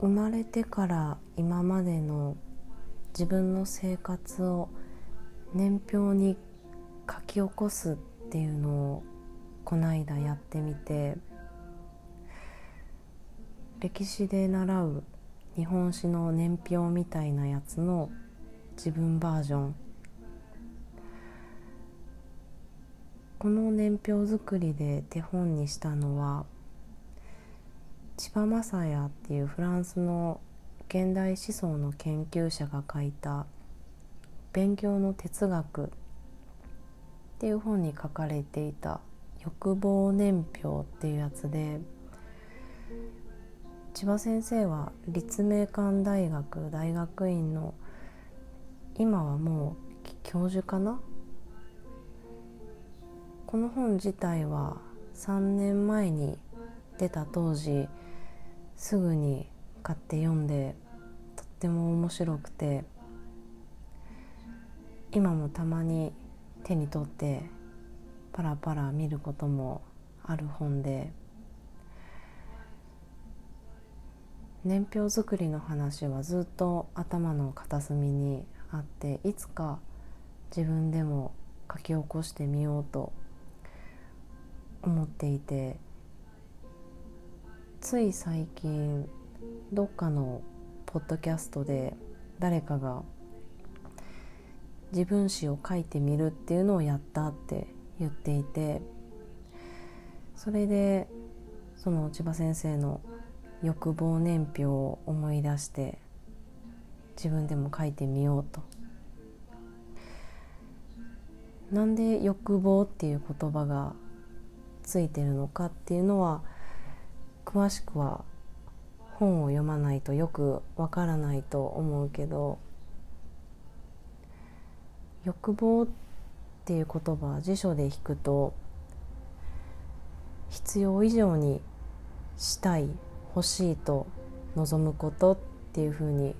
生まれてから今までの自分の生活を年表に書き起こすっていうのをこの間やってみて歴史で習う日本史の年表みたいなやつの自分バージョン。この年表作りで手本にしたのは千葉雅也っていうフランスの現代思想の研究者が書いた「勉強の哲学」っていう本に書かれていた「欲望年表」っていうやつで千葉先生は立命館大学大学院の今はもう教授かな？この本自体は3年前に出た当時すぐに買って読んでとっても面白くて今もたまに手に取ってパラパラ見ることもある本で年表作りの話はずっと頭の片隅にあっていつか自分でも書き起こしてみようと思っていてつい最近どっかのポッドキャストで誰かが自分史を書いてみるっていうのをやったって言っていてそれでその千葉先生の欲望年表を思い出して自分でも書いてみようと。なんで欲望っていう言葉がついてるのかっていうのは詳しくは本を読まないとよくわからないと思うけど欲望っていう言葉辞書で引くと必要以上にしたい欲しいと望むことっていうふうに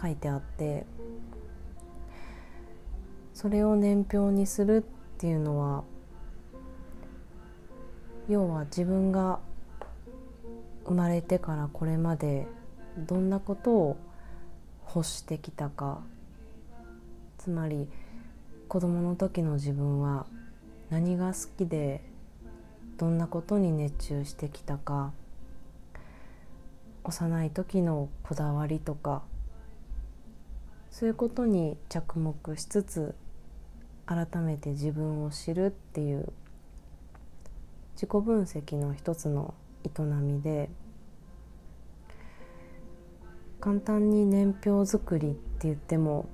書いてあってそれを年表にするっていうのは要は自分が生まれてからこれまでどんなことを欲してきたか。つまり子供の時の自分は何が好きでどんなことに熱中してきたか。幼い時のこだわりとか。そういうことに着目しつつ改めて自分を知るっていう自己分析の一つの営みで簡単に年表作りって言っても、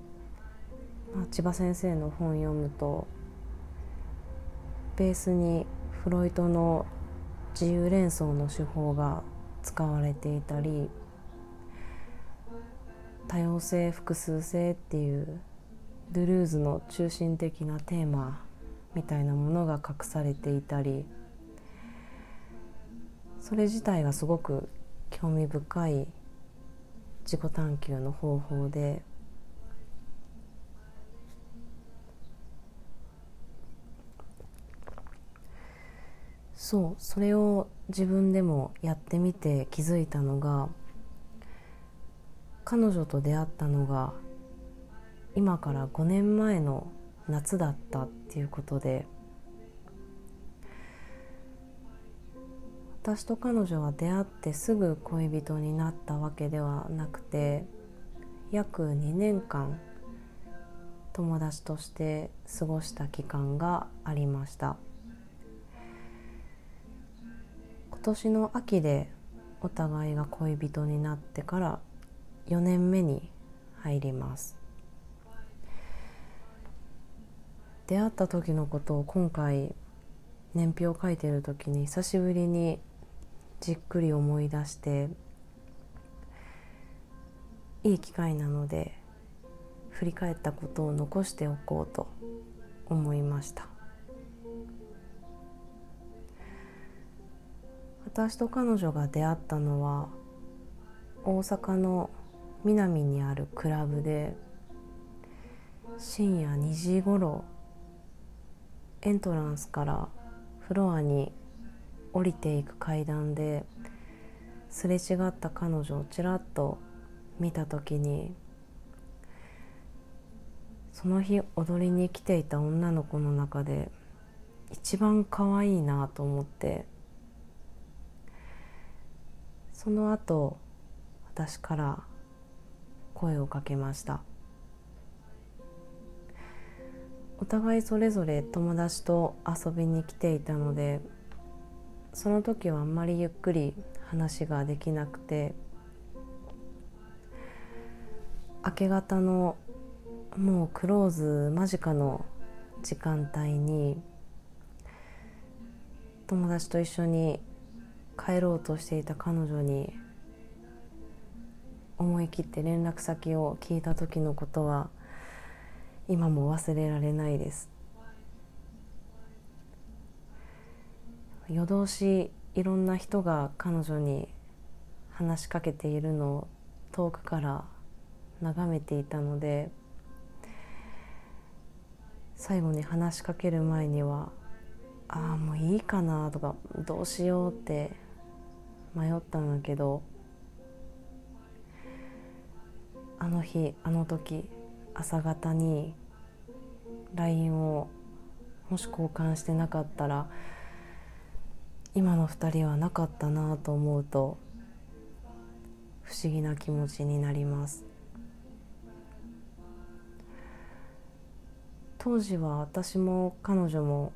まあ、千葉先生の本読むとベースにフロイトの自由連想の手法が使われていたり多様性複数性っていうドゥルーズの中心的なテーマみたいなものが隠されていたりそれ自体がすごく興味深い自己探求の方法でそうそれを自分でもやってみて気づいたのが彼女と出会ったのが今から5年前の夏だったっていうことで私と彼女は出会ってすぐ恋人になったわけではなくて約2年間友達として過ごした期間がありました。今年の秋でお互いが恋人になってから4年目に入ります。出会った時のことを今回年表を書いている時に久しぶりにじっくり思い出していい機会なので振り返ったことを残しておこうと思いました。私と彼女が出会ったのは大阪の南にあるクラブで深夜2時ごろエントランスからフロアに降りていく階段ですれ違った彼女をちらっと見た時にその日踊りに来ていた女の子の中で一番可愛いなと思ってその後私から声をかけました。お互いそれぞれ友達と遊びに来ていたのでその時はあんまりゆっくり話ができなくて明け方のもうクローズ間近の時間帯に友達と一緒に帰ろうとしていた彼女に思い切って連絡先を聞いた時のことは今も忘れられないです。夜通しいろんな人が彼女に話しかけているのを遠くから眺めていたので最後に話しかける前には「ああもういいかな」とか「どうしよう」って迷ったんだけどあの日あの時朝方に LINE をもし交換してなかったら今の2人はなかったなと思うと不思議な気持ちになります。当時は私も彼女も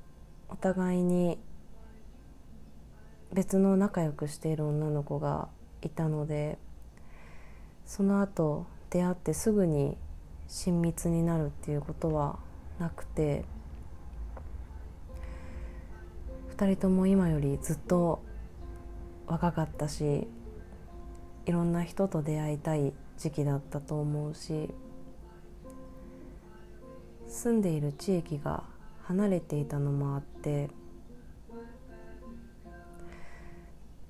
お互いに別の仲良くしている女の子がいたのでその後出会ってすぐに親密になるっていうことはなくて2人とも今よりずっと若かったしいろんな人と出会いたい時期だったと思うし住んでいる地域が離れていたのもあって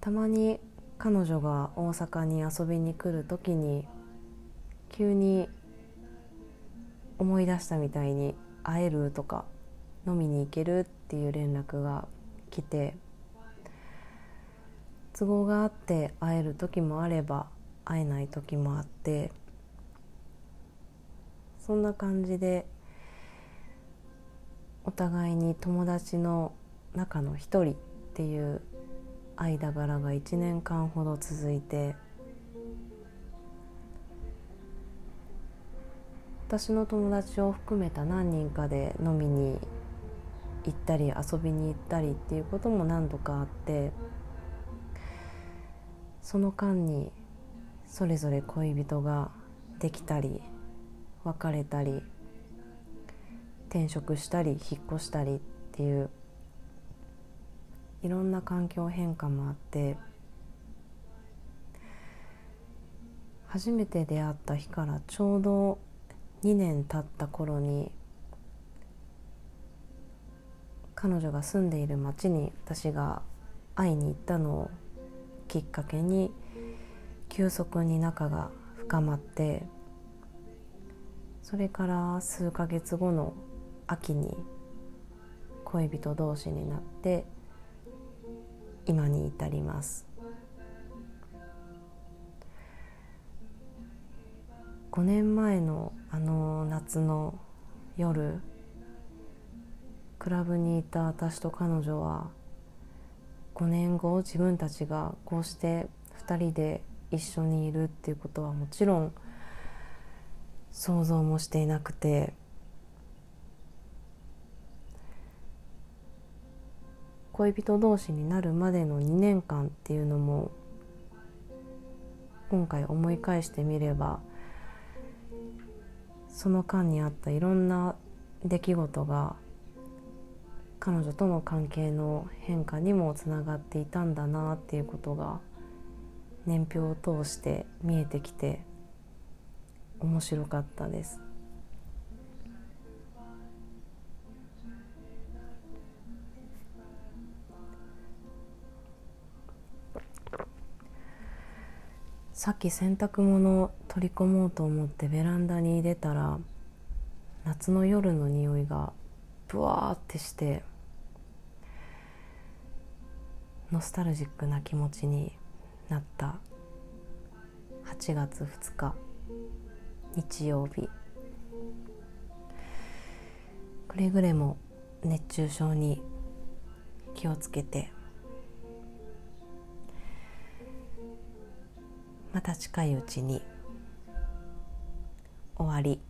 たまに彼女が大阪に遊びに来る時に急に思い出したみたいに「会える?」とか「飲みに行ける?」っていう連絡が来て都合があって会える時もあれば会えない時もあってそんな感じでお互いに友達の中の一人っていう間柄が1年間ほど続いて私の友達を含めた何人かで飲みに行ったり遊びに行ったりっていうことも何度かあってその間にそれぞれ恋人ができたり別れたり転職したり引っ越したりっていういろんな環境変化もあって初めて出会った日からちょうど2年経った頃に彼女が住んでいる町に私が会いに行ったのをきっかけに急速に仲が深まってそれから数ヶ月後の秋に恋人同士になって今に至ります。5年前のあの夏の夜クラブにいた私と彼女は5年後自分たちがこうして2人で一緒にいるっていうことはもちろん想像もしていなくて恋人同士になるまでの2年間っていうのも今回思い返してみればその間にあったいろんな出来事が彼女との関係の変化にもつながっていたんだなっていうことが年表を通して見えてきて面白かったです。さっき洗濯物取り込もうと思ってベランダに出たら夏の夜の匂いがブワーってしてノスタルジックな気持ちになった8月2日日曜日。くれぐれも熱中症に気をつけてまた近いうちに終わり。